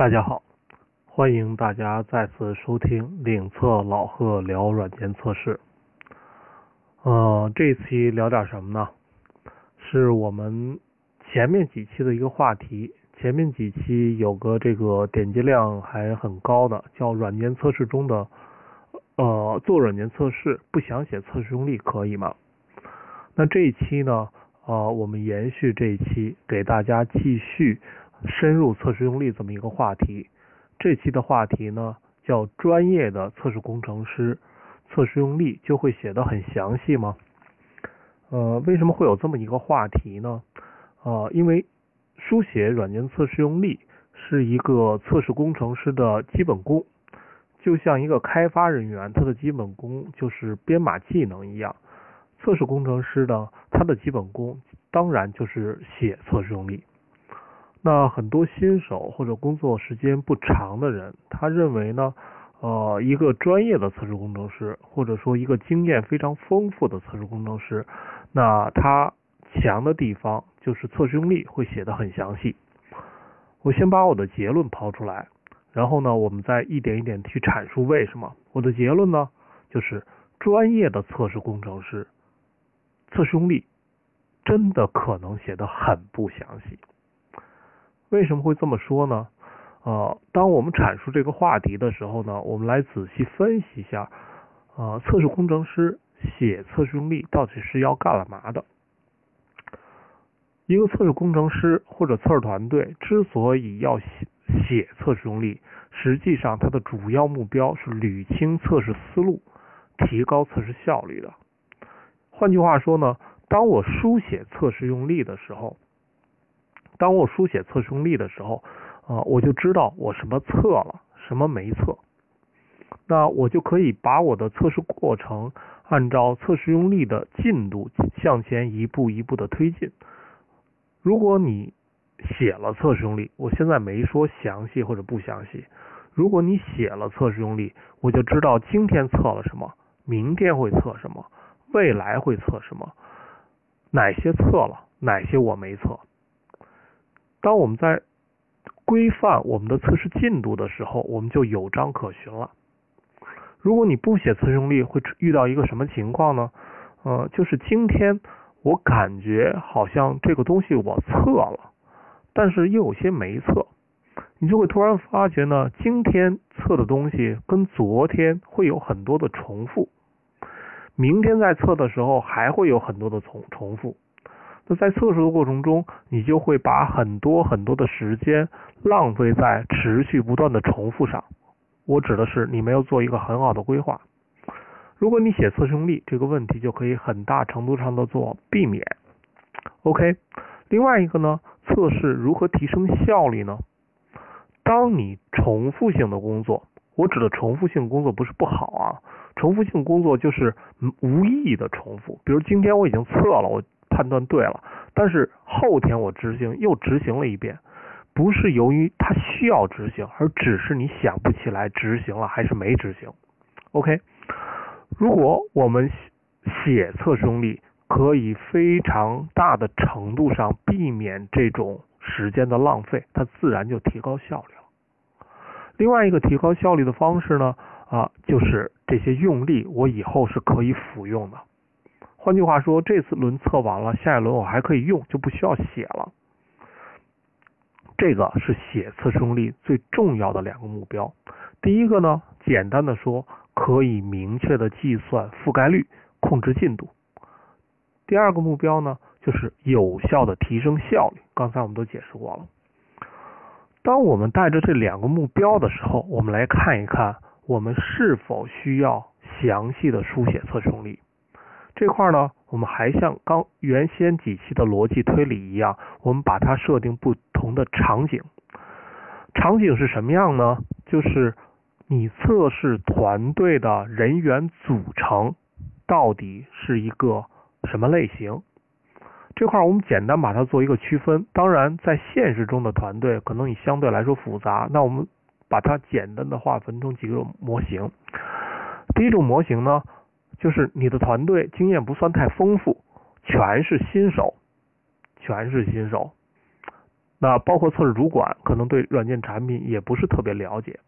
大家好，欢迎大家再次收听领测老贺聊软件测试。呃，这一期聊点什么呢？是我们前面几期的一个话题。前面几期有个这个点击量还很高的，叫软件测试中的呃，做软件测试不想写测试用例可以吗？那这一期呢，呃，我们延续这一期，给大家继续。深入测试用例这么一个话题，这期的话题呢叫专业的测试工程师测试用例就会写的很详细吗？呃，为什么会有这么一个话题呢？呃，因为书写软件测试用例是一个测试工程师的基本功，就像一个开发人员他的基本功就是编码技能一样，测试工程师呢他的基本功当然就是写测试用例。那很多新手或者工作时间不长的人，他认为呢，呃，一个专业的测试工程师，或者说一个经验非常丰富的测试工程师，那他强的地方就是测试用例会写的很详细。我先把我的结论抛出来，然后呢，我们再一点一点去阐述为什么。我的结论呢，就是专业的测试工程师测试用例真的可能写的很不详细。为什么会这么说呢？呃，当我们阐述这个话题的时候呢，我们来仔细分析一下，呃，测试工程师写测试用例到底是要干嘛的？一个测试工程师或者测试团队之所以要写写测试用例，实际上它的主要目标是捋清测试思路，提高测试效率的。换句话说呢，当我书写测试用例的时候。当我书写测试用例的时候，啊，我就知道我什么测了，什么没测，那我就可以把我的测试过程按照测试用力的进度向前一步一步的推进。如果你写了测试用力，我现在没说详细或者不详细。如果你写了测试用力，我就知道今天测了什么，明天会测什么，未来会测什么，哪些测了，哪些我没测。当我们在规范我们的测试进度的时候，我们就有章可循了。如果你不写测试用例，会遇到一个什么情况呢？呃，就是今天我感觉好像这个东西我测了，但是又有些没测，你就会突然发觉呢，今天测的东西跟昨天会有很多的重复，明天在测的时候还会有很多的重重复。在测试的过程中，你就会把很多很多的时间浪费在持续不断的重复上。我指的是你没有做一个很好的规划。如果你写测试用例，这个问题就可以很大程度上的做避免。OK，另外一个呢，测试如何提升效率呢？当你重复性的工作，我指的重复性工作不是不好啊，重复性工作就是无意义的重复。比如今天我已经测了，我。判断对了，但是后天我执行又执行了一遍，不是由于它需要执行，而只是你想不起来执行了还是没执行。OK，如果我们写测试用例，可以非常大的程度上避免这种时间的浪费，它自然就提高效率了。另外一个提高效率的方式呢，啊，就是这些用力我以后是可以复用的。换句话说，这次轮测完了，下一轮我还可以用，就不需要写了。这个是写测试用例最重要的两个目标。第一个呢，简单的说，可以明确的计算覆盖率，控制进度。第二个目标呢，就是有效的提升效率。刚才我们都解释过了。当我们带着这两个目标的时候，我们来看一看，我们是否需要详细的书写测试用例。这块呢，我们还像刚原先几期的逻辑推理一样，我们把它设定不同的场景。场景是什么样呢？就是你测试团队的人员组成到底是一个什么类型？这块我们简单把它做一个区分。当然，在现实中的团队可能你相对来说复杂，那我们把它简单的划分成几个模型。第一种模型呢？就是你的团队经验不算太丰富，全是新手，全是新手。那包括测试主管可能对软件产品也不是特别了解。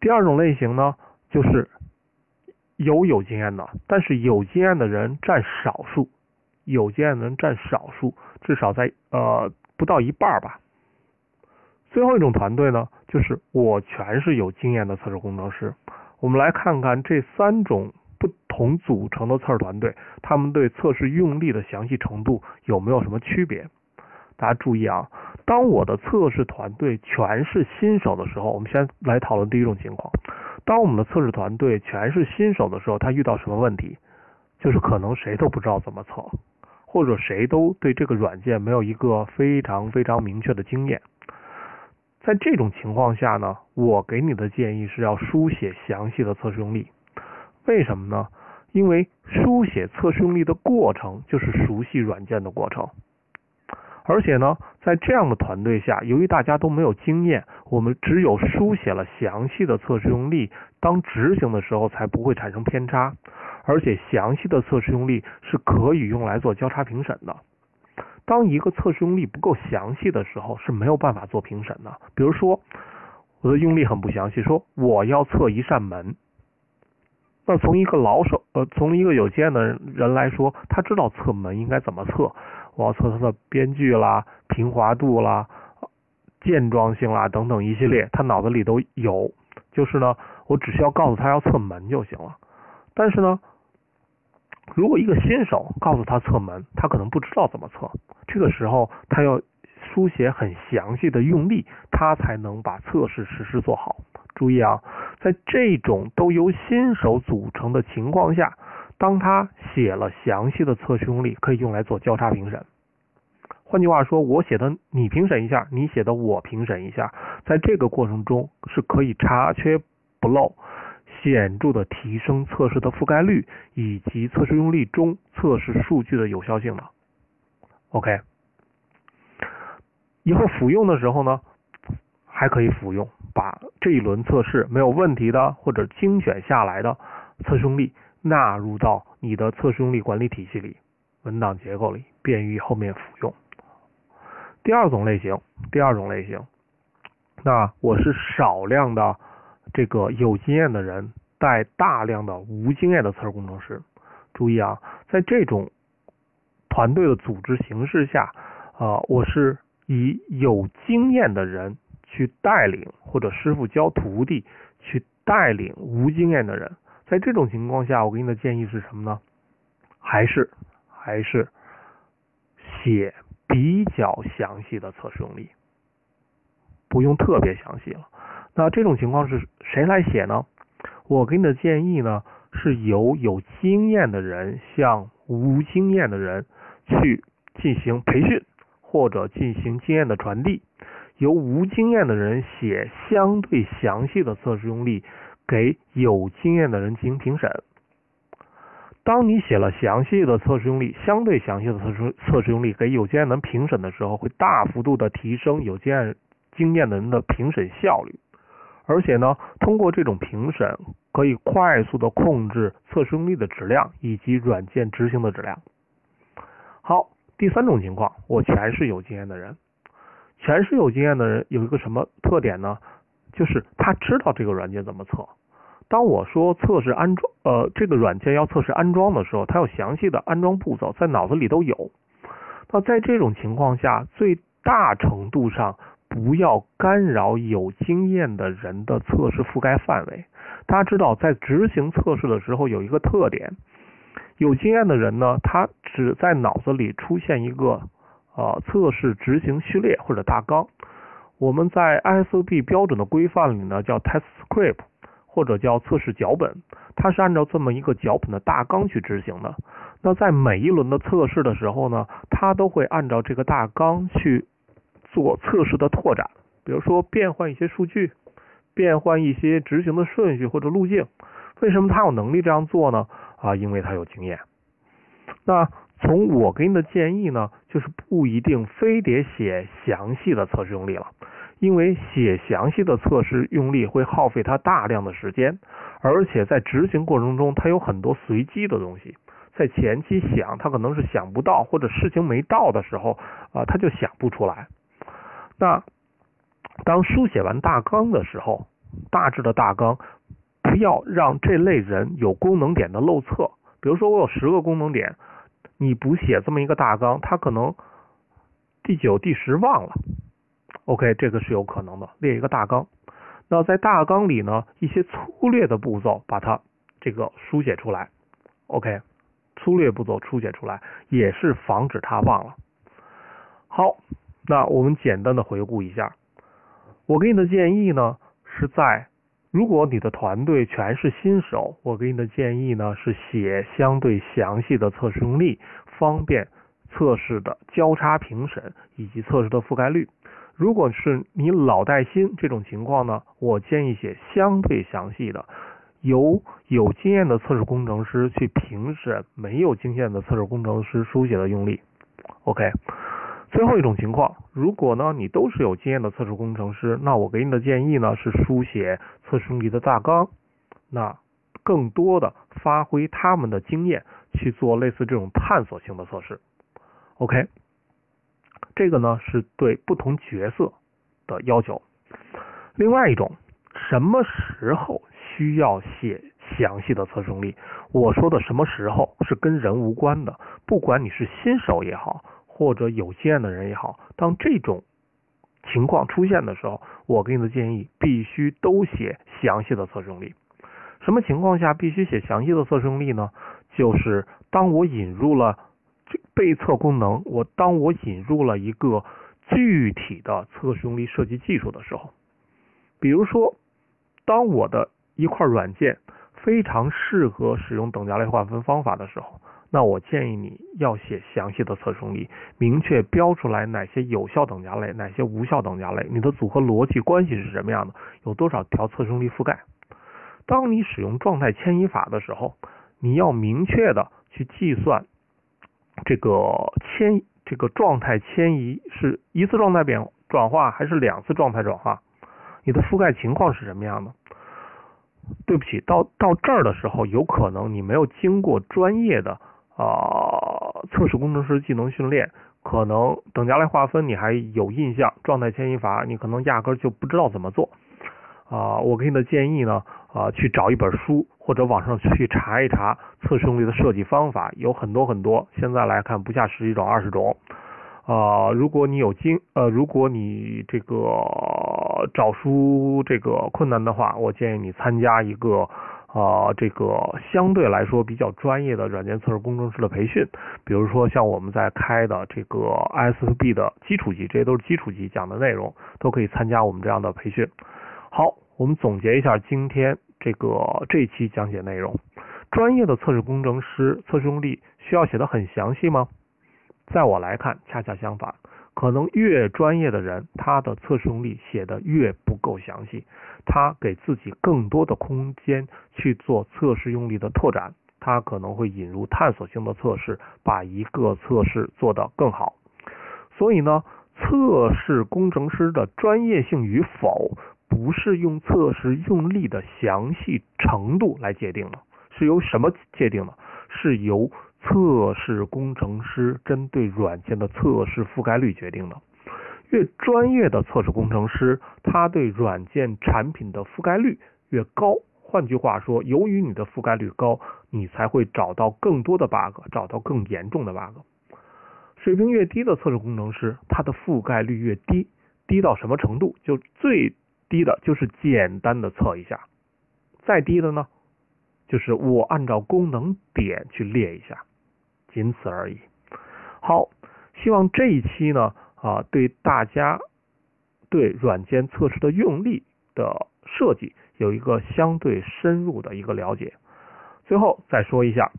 第二种类型呢，就是有有经验的，但是有经验的人占少数，有经验的人占少数，至少在呃不到一半吧。最后一种团队呢，就是我全是有经验的测试工程师。我们来看看这三种同组成的测试团队，他们对测试用力的详细程度有没有什么区别？大家注意啊，当我的测试团队全是新手的时候，我们先来讨论第一种情况。当我们的测试团队全是新手的时候，他遇到什么问题？就是可能谁都不知道怎么测，或者谁都对这个软件没有一个非常非常明确的经验。在这种情况下呢，我给你的建议是要书写详细的测试用例。为什么呢？因为书写测试用例的过程就是熟悉软件的过程。而且呢，在这样的团队下，由于大家都没有经验，我们只有书写了详细的测试用例，当执行的时候才不会产生偏差。而且详细的测试用例是可以用来做交叉评审的。当一个测试用例不够详细的时候，是没有办法做评审的。比如说，我的用例很不详细，说我要测一扇门。那从一个老手，呃，从一个有经验的人来说，他知道测门应该怎么测。我要测它的边距啦、平滑度啦、健壮性啦等等一系列，他脑子里都有。就是呢，我只需要告诉他要测门就行了。但是呢，如果一个新手告诉他测门，他可能不知道怎么测。这个时候，他要书写很详细的用力，他才能把测试实施做好。注意啊，在这种都由新手组成的情况下，当他写了详细的测试用例，可以用来做交叉评审。换句话说，我写的你评审一下，你写的我评审一下，在这个过程中是可以查缺不漏。显著的提升测试的覆盖率以及测试用例中测试数据的有效性的。OK，以后复用的时候呢，还可以复用，把这一轮测试没有问题的或者精选下来的测试用例纳入到你的测试用例管理体系里、文档结构里，便于后面复用。第二种类型，第二种类型，那我是少量的。这个有经验的人带大量的无经验的测试工程师，注意啊，在这种团队的组织形式下，啊，我是以有经验的人去带领，或者师傅教徒弟去带领无经验的人。在这种情况下，我给你的建议是什么呢？还是还是写比较详细的测试用例，不用特别详细了。那这种情况是谁来写呢？我给你的建议呢，是由有经验的人向无经验的人去进行培训，或者进行经验的传递。由无经验的人写相对详细的测试用例，给有经验的人进行评审。当你写了详细的测试用例，相对详细的测试测试用例给有经验的人评审的时候，会大幅度的提升有经验经验的人的评审效率。而且呢，通过这种评审，可以快速的控制测试用例的质量以及软件执行的质量。好，第三种情况，我全是有经验的人，全是有经验的人有一个什么特点呢？就是他知道这个软件怎么测。当我说测试安装，呃，这个软件要测试安装的时候，他有详细的安装步骤，在脑子里都有。那在这种情况下，最大程度上。不要干扰有经验的人的测试覆盖范围。大家知道，在执行测试的时候有一个特点，有经验的人呢，他只在脑子里出现一个啊测试执行序列或者大纲。我们在 ISO/B 标准的规范里呢，叫 test script 或者叫测试脚本，它是按照这么一个脚本的大纲去执行的。那在每一轮的测试的时候呢，它都会按照这个大纲去。做测试的拓展，比如说变换一些数据，变换一些执行的顺序或者路径。为什么他有能力这样做呢？啊，因为他有经验。那从我给你的建议呢，就是不一定非得写详细的测试用例了，因为写详细的测试用例会耗费他大量的时间，而且在执行过程中，他有很多随机的东西，在前期想他可能是想不到，或者事情没到的时候啊，他就想不出来。那当书写完大纲的时候，大致的大纲不要让这类人有功能点的漏测。比如说我有十个功能点，你不写这么一个大纲，他可能第九、第十忘了。OK，这个是有可能的。列一个大纲，那在大纲里呢，一些粗略的步骤把它这个书写出来。OK，粗略步骤书写出来，也是防止他忘了。好，那我们简单的回顾一下，我给你的建议呢是在。如果你的团队全是新手，我给你的建议呢是写相对详细的测试用例，方便测试的交叉评审以及测试的覆盖率。如果是你老带新这种情况呢，我建议写相对详细的，由有经验的测试工程师去评审没有经验的测试工程师书写的用例。OK。最后一种情况，如果呢你都是有经验的测试工程师，那我给你的建议呢是书写测试用例的大纲，那更多的发挥他们的经验去做类似这种探索性的测试。OK，这个呢是对不同角色的要求。另外一种，什么时候需要写详细的测试用例？我说的什么时候是跟人无关的，不管你是新手也好。或者有经验的人也好，当这种情况出现的时候，我给你的建议必须都写详细的测试用例。什么情况下必须写详细的测试用例呢？就是当我引入了这被测功能，我当我引入了一个具体的测试用例设计技术的时候，比如说，当我的一块软件非常适合使用等价类划分方法的时候。那我建议你要写详细的测试用例，明确标出来哪些有效等价类，哪些无效等价类，你的组合逻辑关系是什么样的，有多少条测试用例覆盖。当你使用状态迁移法的时候，你要明确的去计算这个迁这个状态迁移是一次状态变转化还是两次状态转化，你的覆盖情况是什么样的。对不起，到到这儿的时候，有可能你没有经过专业的。啊，测试工程师技能训练，可能等价来划分你还有印象，状态迁移法你可能压根就不知道怎么做。啊，我给你的建议呢，啊，去找一本书或者网上去查一查测试用例的设计方法，有很多很多，现在来看不下十几种、二十种。啊，如果你有经，呃，如果你这个找书这个困难的话，我建议你参加一个。啊，这个相对来说比较专业的软件测试工程师的培训，比如说像我们在开的这个 ISB 的基础级，这些都是基础级讲的内容，都可以参加我们这样的培训。好，我们总结一下今天这个这一期讲解内容。专业的测试工程师测试用例需要写的很详细吗？在我来看，恰恰相反。可能越专业的人，他的测试用例写的越不够详细，他给自己更多的空间去做测试用例的拓展，他可能会引入探索性的测试，把一个测试做得更好。所以呢，测试工程师的专业性与否，不是用测试用例的详细程度来界定的，是由什么界定的？是由测试工程师针对软件的测试覆盖率决定的，越专业的测试工程师，他对软件产品的覆盖率越高。换句话说，由于你的覆盖率高，你才会找到更多的 bug，找到更严重的 bug。水平越低的测试工程师，他的覆盖率越低，低到什么程度？就最低的就是简单的测一下，再低的呢，就是我按照功能点去列一下。仅此而已。好，希望这一期呢啊，对大家对软件测试的用例的设计有一个相对深入的一个了解。最后再说一下，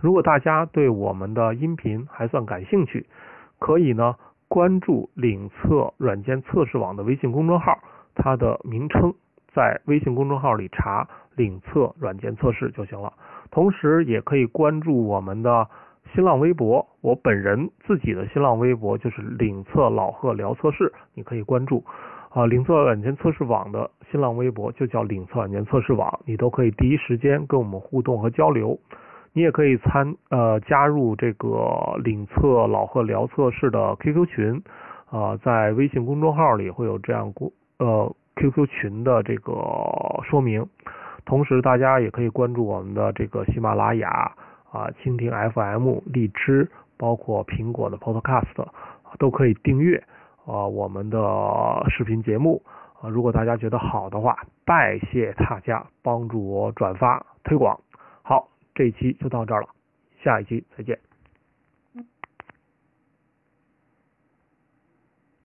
如果大家对我们的音频还算感兴趣，可以呢关注领测软件测试网的微信公众号，它的名称在微信公众号里查“领测软件测试”就行了。同时也可以关注我们的新浪微博，我本人自己的新浪微博就是领测老贺聊测试，你可以关注啊。领测软件测试网的新浪微博就叫领测软件测试网，你都可以第一时间跟我们互动和交流。你也可以参呃加入这个领测老贺聊测试的 QQ 群啊，在微信公众号里会有这样公呃 QQ 群的这个说明，同时大家也可以关注我们的这个喜马拉雅啊、蜻蜓 FM、荔枝，包括苹果的 Podcast 都可以订阅啊我们的视频节目啊。如果大家觉得好的话，拜谢大家帮助我转发推广。好，这一期就到这儿了，下一期再见。